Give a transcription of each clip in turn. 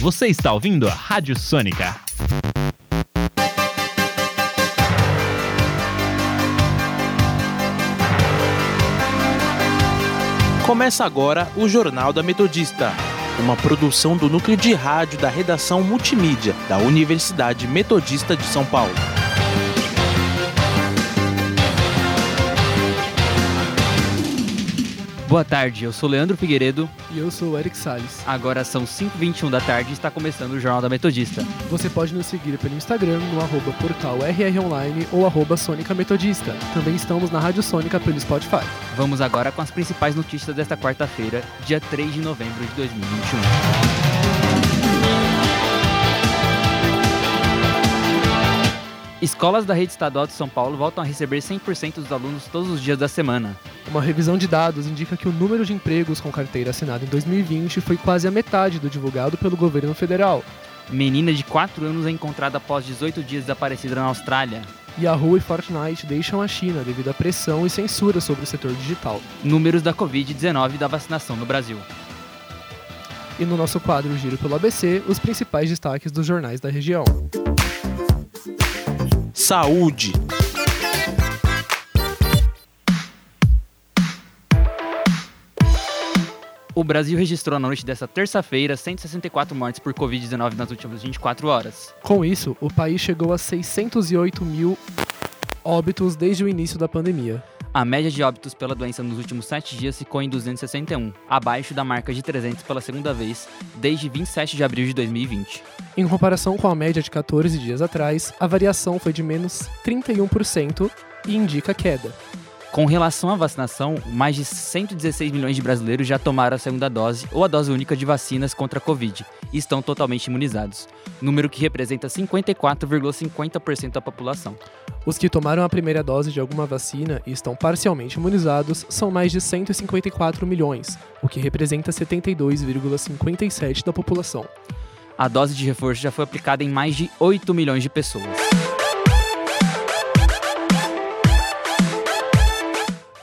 Você está ouvindo a Rádio Sônica. Começa agora o Jornal da Metodista, uma produção do núcleo de rádio da redação multimídia da Universidade Metodista de São Paulo. Boa tarde, eu sou Leandro Figueiredo. E eu sou o Eric Salles. Agora são 5h21 da tarde e está começando o Jornal da Metodista. Você pode nos seguir pelo Instagram no arroba portal RROnline ou arroba Sônica Metodista. Também estamos na Rádio Sônica pelo Spotify. Vamos agora com as principais notícias desta quarta-feira, dia 3 de novembro de 2021. Escolas da rede estadual de São Paulo voltam a receber 100% dos alunos todos os dias da semana. Uma revisão de dados indica que o número de empregos com carteira assinada em 2020 foi quase a metade do divulgado pelo governo federal. Menina de 4 anos é encontrada após 18 dias desaparecida na Austrália. Yahoo e Fortnite deixam a China devido à pressão e censura sobre o setor digital. Números da Covid-19 e da vacinação no Brasil. E no nosso quadro Giro pelo ABC, os principais destaques dos jornais da região. Saúde. O Brasil registrou na noite desta terça-feira 164 mortes por Covid-19 nas últimas 24 horas. Com isso, o país chegou a 608 mil óbitos desde o início da pandemia. A média de óbitos pela doença nos últimos 7 dias ficou em 261, abaixo da marca de 300 pela segunda vez desde 27 de abril de 2020. Em comparação com a média de 14 dias atrás, a variação foi de menos 31% e indica queda. Com relação à vacinação, mais de 116 milhões de brasileiros já tomaram a segunda dose ou a dose única de vacinas contra a Covid e estão totalmente imunizados, número que representa 54,50% da população. Os que tomaram a primeira dose de alguma vacina e estão parcialmente imunizados são mais de 154 milhões, o que representa 72,57% da população. A dose de reforço já foi aplicada em mais de 8 milhões de pessoas.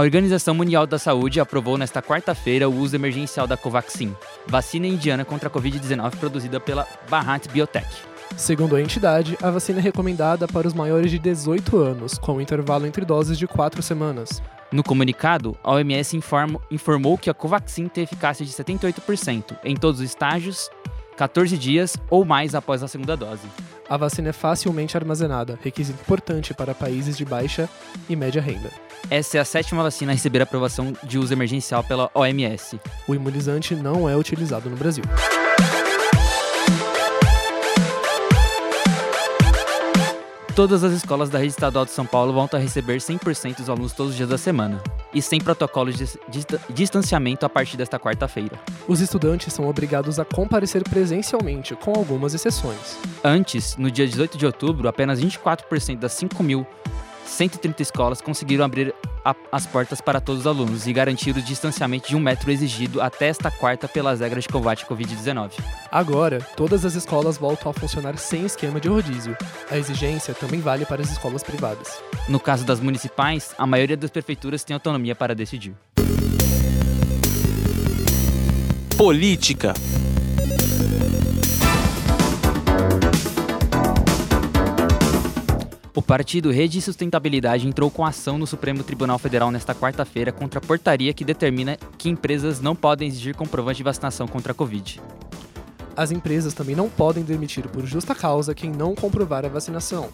A Organização Mundial da Saúde aprovou nesta quarta-feira o uso emergencial da Covaxin, vacina indiana contra a Covid-19 produzida pela Bharat Biotech. Segundo a entidade, a vacina é recomendada para os maiores de 18 anos, com um intervalo entre doses de 4 semanas. No comunicado, a OMS informo, informou que a Covaxin tem eficácia de 78% em todos os estágios, 14 dias ou mais após a segunda dose. A vacina é facilmente armazenada, requisito importante para países de baixa e média renda. Essa é a sétima vacina a receber aprovação de uso emergencial pela OMS. O imunizante não é utilizado no Brasil. Todas as escolas da rede estadual de São Paulo vão a receber 100% dos alunos todos os dias da semana, e sem protocolo de distanciamento a partir desta quarta-feira. Os estudantes são obrigados a comparecer presencialmente, com algumas exceções. Antes, no dia 18 de outubro, apenas 24% das 5 mil 130 escolas conseguiram abrir a, as portas para todos os alunos e garantir o distanciamento de um metro exigido até esta quarta pelas regras de combate à Covid-19. Agora, todas as escolas voltam a funcionar sem esquema de rodízio. A exigência também vale para as escolas privadas. No caso das municipais, a maioria das prefeituras tem autonomia para decidir. Política. O partido Rede e Sustentabilidade entrou com ação no Supremo Tribunal Federal nesta quarta-feira contra a portaria que determina que empresas não podem exigir comprovante de vacinação contra a Covid. As empresas também não podem demitir por justa causa quem não comprovar a vacinação.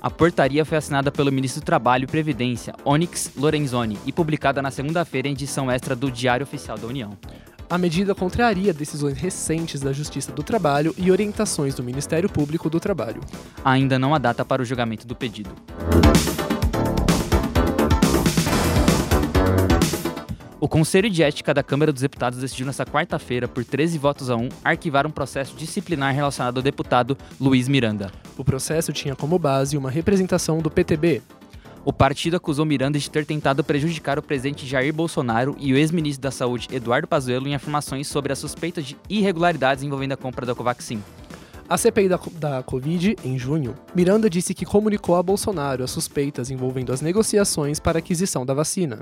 A portaria foi assinada pelo ministro do Trabalho e Previdência, Onyx Lorenzoni, e publicada na segunda-feira em edição extra do Diário Oficial da União. A medida contraria decisões recentes da Justiça do Trabalho e orientações do Ministério Público do Trabalho. Ainda não há data para o julgamento do pedido. O Conselho de Ética da Câmara dos Deputados decidiu nesta quarta-feira, por 13 votos a 1, arquivar um processo disciplinar relacionado ao deputado Luiz Miranda. O processo tinha como base uma representação do PTB, o partido acusou Miranda de ter tentado prejudicar o presidente Jair Bolsonaro e o ex-ministro da Saúde Eduardo Pazuello em afirmações sobre a suspeita de irregularidades envolvendo a compra da Covaxin. A CPI da, da Covid, em junho, Miranda disse que comunicou a Bolsonaro as suspeitas envolvendo as negociações para a aquisição da vacina.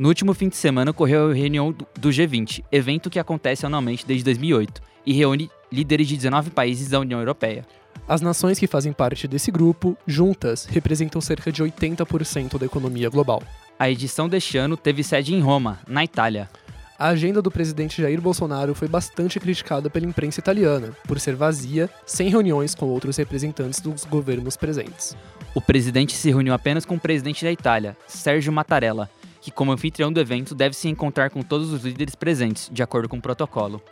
No último fim de semana ocorreu a reunião do G20, evento que acontece anualmente desde 2008 e reúne líderes de 19 países da União Europeia. As nações que fazem parte desse grupo, juntas, representam cerca de 80% da economia global. A edição deste ano teve sede em Roma, na Itália. A agenda do presidente Jair Bolsonaro foi bastante criticada pela imprensa italiana, por ser vazia, sem reuniões com outros representantes dos governos presentes. O presidente se reuniu apenas com o presidente da Itália, Sérgio Mattarella, que, como anfitrião do evento, deve se encontrar com todos os líderes presentes, de acordo com o protocolo.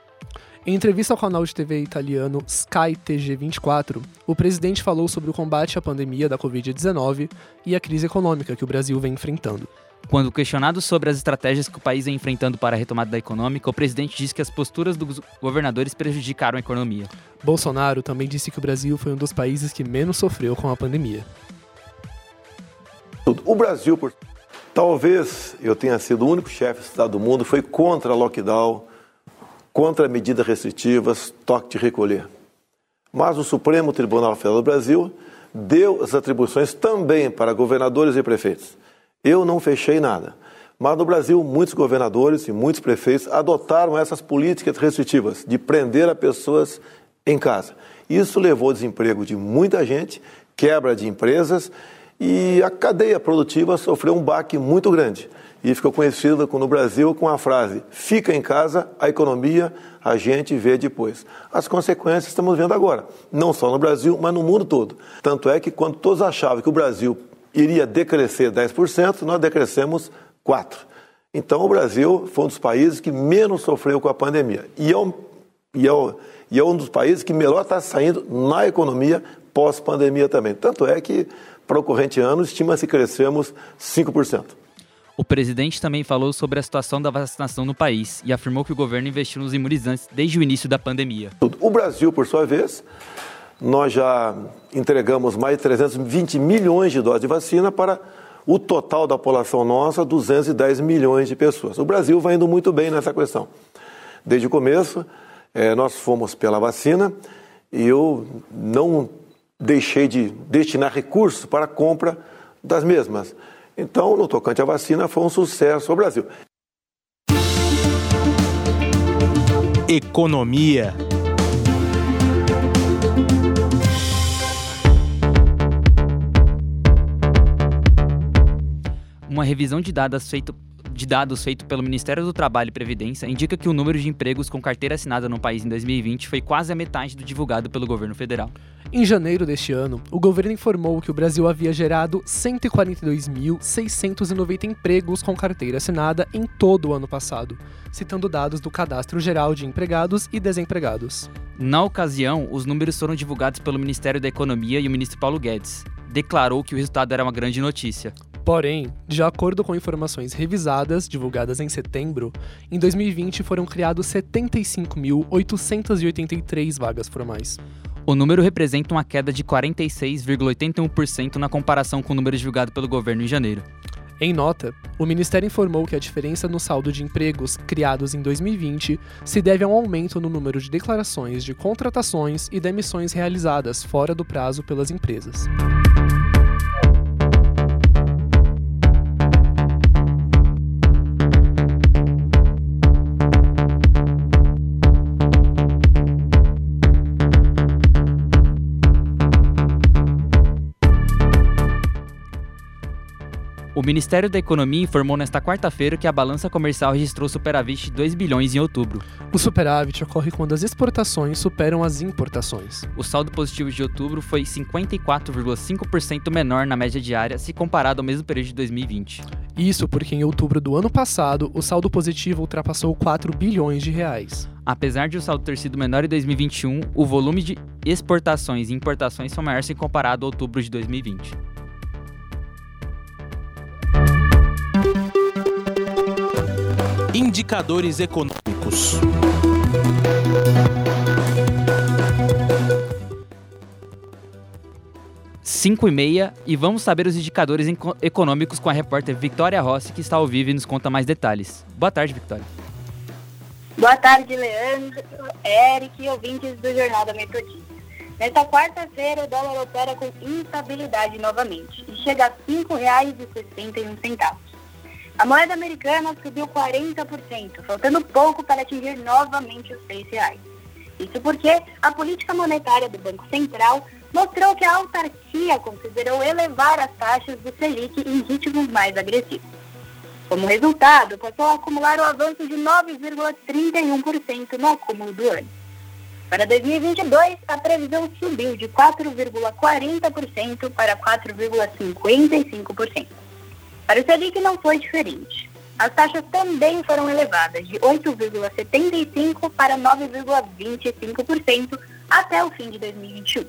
Em entrevista ao canal de TV italiano Sky TG24, o presidente falou sobre o combate à pandemia da Covid-19 e a crise econômica que o Brasil vem enfrentando. Quando questionado sobre as estratégias que o país vem enfrentando para a retomada da econômica, o presidente disse que as posturas dos governadores prejudicaram a economia. Bolsonaro também disse que o Brasil foi um dos países que menos sofreu com a pandemia. O Brasil, por Talvez eu tenha sido o único chefe de Estado do mundo que foi contra lockdown, contra medidas restritivas, toque de recolher. Mas o Supremo Tribunal Federal do Brasil deu as atribuições também para governadores e prefeitos. Eu não fechei nada. Mas no Brasil, muitos governadores e muitos prefeitos adotaram essas políticas restritivas de prender as pessoas em casa. Isso levou ao desemprego de muita gente, quebra de empresas e a cadeia produtiva sofreu um baque muito grande e ficou conhecida no Brasil com a frase: fica em casa, a economia a gente vê depois. As consequências estamos vendo agora, não só no Brasil, mas no mundo todo. Tanto é que quando todos achavam que o Brasil iria decrescer 10%, nós decrescemos 4%. Então o Brasil foi um dos países que menos sofreu com a pandemia. E é um, e é um, e é um dos países que melhor está saindo na economia pós-pandemia também. Tanto é que para o corrente ano, estima-se crescermos 5%. O presidente também falou sobre a situação da vacinação no país e afirmou que o governo investiu nos imunizantes desde o início da pandemia. O Brasil, por sua vez, nós já entregamos mais de 320 milhões de doses de vacina para o total da população nossa, 210 milhões de pessoas. O Brasil vai indo muito bem nessa questão. Desde o começo, eh, nós fomos pela vacina e eu não deixei de destinar recursos para a compra das mesmas. Então, no tocante à vacina, foi um sucesso no Brasil. Economia. Uma revisão de dados feito de dados feito pelo Ministério do Trabalho e Previdência indica que o número de empregos com carteira assinada no país em 2020 foi quase a metade do divulgado pelo governo federal. Em janeiro deste ano, o governo informou que o Brasil havia gerado 142.690 empregos com carteira assinada em todo o ano passado, citando dados do Cadastro Geral de Empregados e Desempregados. Na ocasião, os números foram divulgados pelo Ministério da Economia e o ministro Paulo Guedes. Declarou que o resultado era uma grande notícia. Porém, de acordo com informações revisadas divulgadas em setembro, em 2020 foram criados 75.883 vagas formais. O número representa uma queda de 46,81% na comparação com o número divulgado pelo governo em janeiro. Em nota, o Ministério informou que a diferença no saldo de empregos criados em 2020 se deve a um aumento no número de declarações de contratações e demissões realizadas fora do prazo pelas empresas. Ministério da Economia informou nesta quarta-feira que a balança comercial registrou superávit de 2 bilhões em outubro. O superávit ocorre quando as exportações superam as importações. O saldo positivo de outubro foi 54,5% menor na média diária se comparado ao mesmo período de 2020. Isso porque em outubro do ano passado, o saldo positivo ultrapassou 4 bilhões de reais. Apesar de o saldo ter sido menor em 2021, o volume de exportações e importações foi maior se comparado a outubro de 2020. Indicadores econômicos. Cinco e meia e vamos saber os indicadores econômicos com a repórter Victoria Rossi, que está ao vivo e nos conta mais detalhes. Boa tarde, Victoria. Boa tarde, Leandro, Eric e ouvintes do Jornal da Metodista. Nesta quarta-feira, o dólar opera com instabilidade novamente e chega a R$ 5,61. A moeda americana subiu 40%, faltando pouco para atingir novamente os R$ reais. Isso porque a política monetária do Banco Central mostrou que a autarquia considerou elevar as taxas do Selic em ritmos mais agressivos. Como resultado, passou a acumular o avanço de 9,31% no acúmulo do ano. Para 2022, a previsão subiu de 4,40% para 4,55%. Para o Selic não foi diferente. As taxas também foram elevadas de 8,75% para 9,25% até o fim de 2021.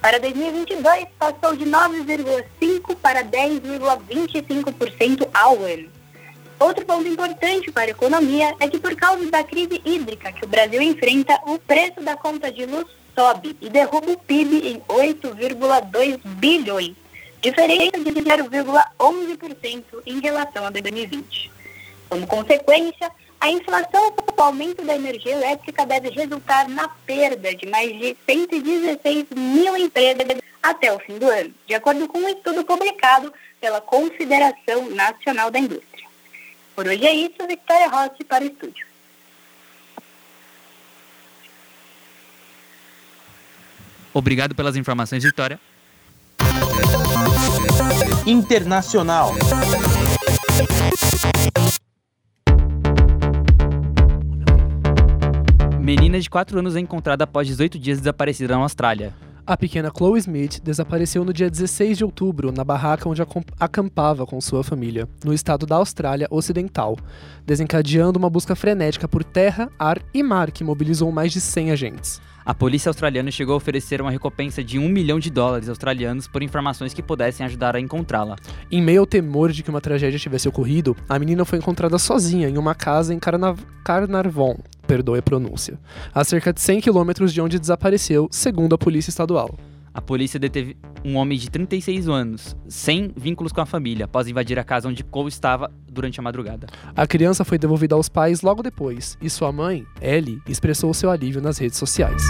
Para 2022, passou de 9,5% para 10,25% ao ano. Outro ponto importante para a economia é que, por causa da crise hídrica que o Brasil enfrenta, o preço da conta de luz sobe e derruba o PIB em 8,2 bilhões, diferença de 0,11% em relação a 2020. Como consequência, a inflação com o aumento da energia elétrica deve resultar na perda de mais de 116 mil empregos até o fim do ano, de acordo com um estudo publicado pela Confederação Nacional da Indústria. Por hoje é isso, Victoria Rossi para o estúdio. Obrigado pelas informações, Vitória. Internacional. Menina de 4 anos é encontrada após 18 dias desaparecida na Austrália. A pequena Chloe Smith desapareceu no dia 16 de outubro na barraca onde acampava com sua família, no estado da Austrália Ocidental, desencadeando uma busca frenética por terra, ar e mar que mobilizou mais de 100 agentes. A polícia australiana chegou a oferecer uma recompensa de um milhão de dólares australianos por informações que pudessem ajudar a encontrá-la. Em meio ao temor de que uma tragédia tivesse ocorrido, a menina foi encontrada sozinha em uma casa em Carnarvon, perdoe a pronúncia, a cerca de 100 quilômetros de onde desapareceu, segundo a polícia estadual. A polícia deteve um homem de 36 anos, sem vínculos com a família, após invadir a casa onde Cole estava durante a madrugada. A criança foi devolvida aos pais logo depois, e sua mãe, Ellie, expressou seu alívio nas redes sociais.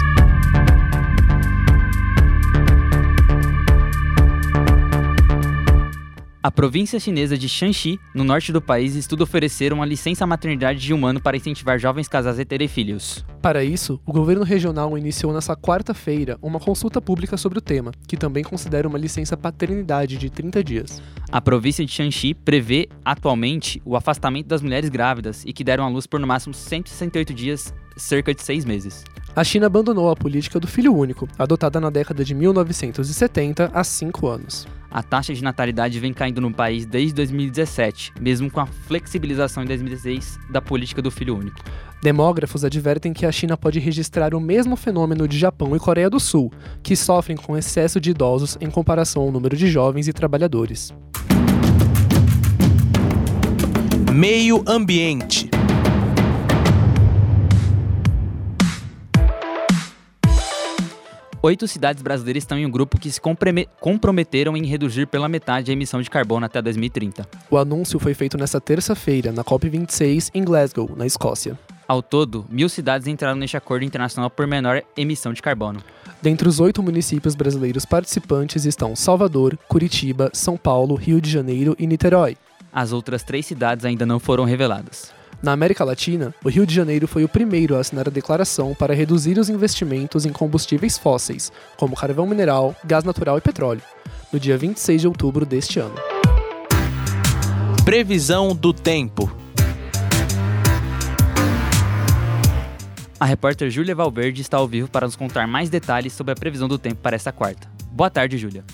A província chinesa de Shanxi, no norte do país, estuda oferecer uma licença maternidade de um ano para incentivar jovens casais a terem filhos. Para isso, o governo regional iniciou nesta quarta-feira uma consulta pública sobre o tema, que também considera uma licença paternidade de 30 dias. A província de Shanxi prevê atualmente o afastamento das mulheres grávidas e que deram à luz por no máximo 168 dias, cerca de seis meses. A China abandonou a política do filho único, adotada na década de 1970 há cinco anos. A taxa de natalidade vem caindo no país desde 2017, mesmo com a flexibilização em 2016 da política do filho único. Demógrafos advertem que a China pode registrar o mesmo fenômeno de Japão e Coreia do Sul, que sofrem com excesso de idosos em comparação ao número de jovens e trabalhadores. Meio Ambiente. Oito cidades brasileiras estão em um grupo que se comprometeram em reduzir pela metade a emissão de carbono até 2030. O anúncio foi feito nesta terça-feira, na COP26, em Glasgow, na Escócia. Ao todo, mil cidades entraram neste acordo internacional por menor emissão de carbono. Dentre os oito municípios brasileiros participantes estão Salvador, Curitiba, São Paulo, Rio de Janeiro e Niterói. As outras três cidades ainda não foram reveladas. Na América Latina, o Rio de Janeiro foi o primeiro a assinar a declaração para reduzir os investimentos em combustíveis fósseis, como carvão mineral, gás natural e petróleo, no dia 26 de outubro deste ano. Previsão do tempo. A repórter Júlia Valverde está ao vivo para nos contar mais detalhes sobre a previsão do tempo para esta quarta. Boa tarde, Júlia.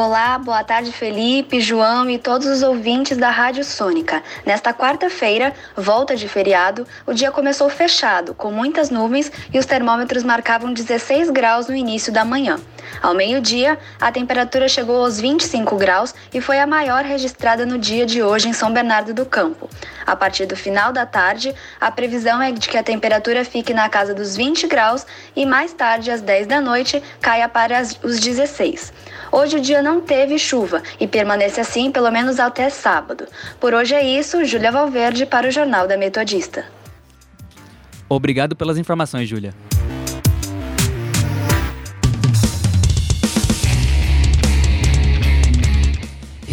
Olá, boa tarde Felipe, João e todos os ouvintes da Rádio Sônica. Nesta quarta-feira, volta de feriado, o dia começou fechado, com muitas nuvens e os termômetros marcavam 16 graus no início da manhã. Ao meio-dia, a temperatura chegou aos 25 graus e foi a maior registrada no dia de hoje em São Bernardo do Campo. A partir do final da tarde, a previsão é de que a temperatura fique na casa dos 20 graus e mais tarde, às 10 da noite, caia para os 16. Hoje o dia não teve chuva e permanece assim pelo menos até sábado. Por hoje é isso, Júlia Valverde para o Jornal da Metodista. Obrigado pelas informações, Júlia.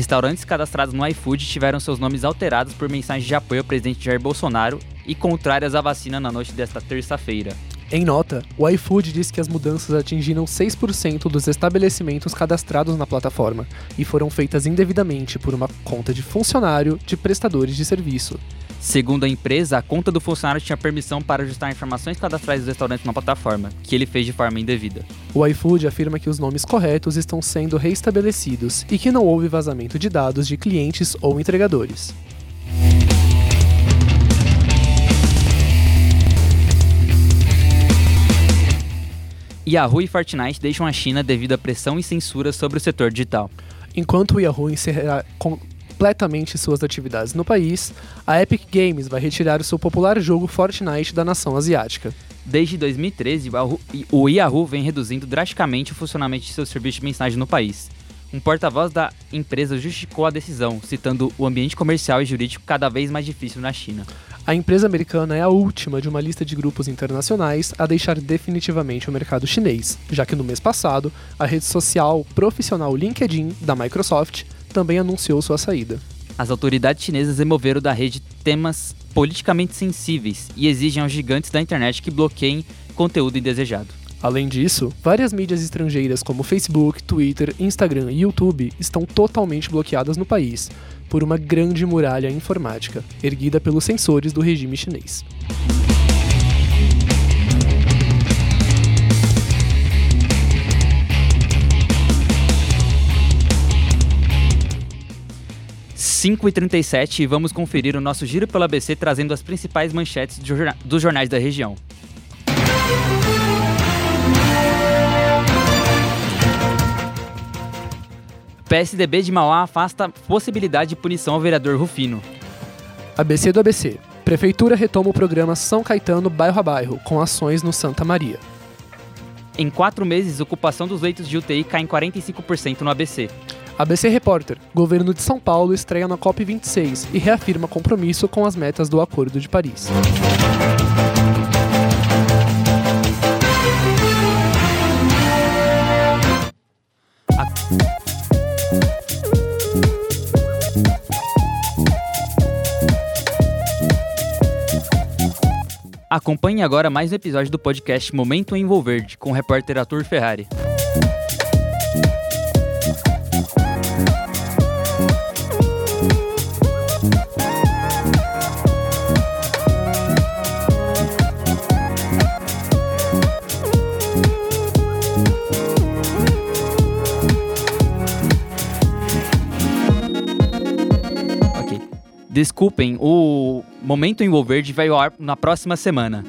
Restaurantes cadastrados no iFood tiveram seus nomes alterados por mensagens de apoio ao presidente Jair Bolsonaro e contrárias à vacina na noite desta terça-feira. Em nota, o iFood disse que as mudanças atingiram 6% dos estabelecimentos cadastrados na plataforma e foram feitas indevidamente por uma conta de funcionário de prestadores de serviço. Segundo a empresa, a conta do funcionário tinha permissão para ajustar informações cadastrais dos restaurantes na plataforma, que ele fez de forma indevida. O iFood afirma que os nomes corretos estão sendo reestabelecidos e que não houve vazamento de dados de clientes ou entregadores. Yahoo e Fortnite deixam a China devido à pressão e censura sobre o setor digital. Enquanto o Yahoo encerrará completamente suas atividades no país, a Epic Games vai retirar o seu popular jogo Fortnite da nação asiática. Desde 2013, o Yahoo vem reduzindo drasticamente o funcionamento de seus serviços de mensagem no país. Um porta-voz da empresa justificou a decisão, citando o ambiente comercial e jurídico cada vez mais difícil na China. A empresa americana é a última de uma lista de grupos internacionais a deixar definitivamente o mercado chinês, já que no mês passado, a rede social profissional LinkedIn da Microsoft também anunciou sua saída. As autoridades chinesas removeram da rede temas politicamente sensíveis e exigem aos gigantes da internet que bloqueiem conteúdo indesejado. Além disso, várias mídias estrangeiras como Facebook, Twitter, Instagram e YouTube estão totalmente bloqueadas no país, por uma grande muralha informática, erguida pelos sensores do regime chinês. Cinco e 37 e vamos conferir o nosso giro pelo ABC trazendo as principais manchetes dos jornais da região. PSDB de Mauá afasta possibilidade de punição ao vereador Rufino. ABC do ABC. Prefeitura retoma o programa São Caetano bairro a bairro, com ações no Santa Maria. Em quatro meses, ocupação dos leitos de UTI cai em 45% no ABC. ABC Repórter. Governo de São Paulo estreia na COP26 e reafirma compromisso com as metas do Acordo de Paris. Acompanhe agora mais um episódio do podcast Momento Envolverde, com o repórter Arthur Ferrari. Desculpem, o Momento Envolverde vai ao ar na próxima semana.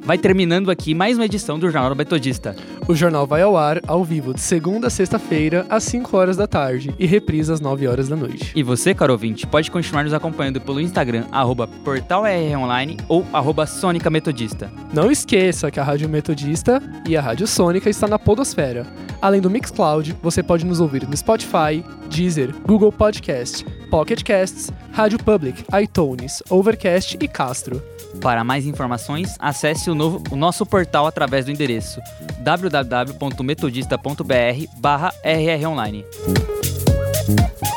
Vai terminando aqui mais uma edição do Jornal Metodista. O jornal vai ao ar ao vivo de segunda a sexta-feira, às 5 horas da tarde, e reprisa às 9 horas da noite. E você, caro ouvinte, pode continuar nos acompanhando pelo Instagram, arroba portalrronline ou arroba Sônica Metodista. Não esqueça que a Rádio Metodista e a Rádio Sônica está na Podosfera. Além do Mixcloud, você pode nos ouvir no Spotify, Deezer, Google Podcast, Pocket Casts, Rádio Public, iTunes, Overcast e Castro. Para mais informações, acesse o, novo, o nosso portal através do endereço www.metodista.br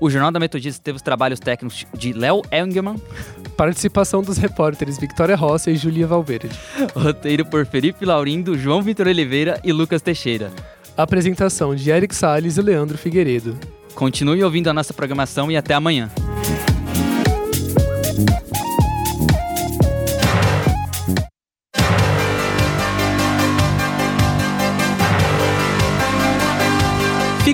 O Jornal da Metodista teve os trabalhos técnicos de Léo Engelman. Participação dos repórteres Victoria Rossi e Julia Valverde. Roteiro por Felipe Laurindo, João Vitor Oliveira e Lucas Teixeira. Apresentação de Eric Salles e Leandro Figueiredo. Continue ouvindo a nossa programação e até amanhã.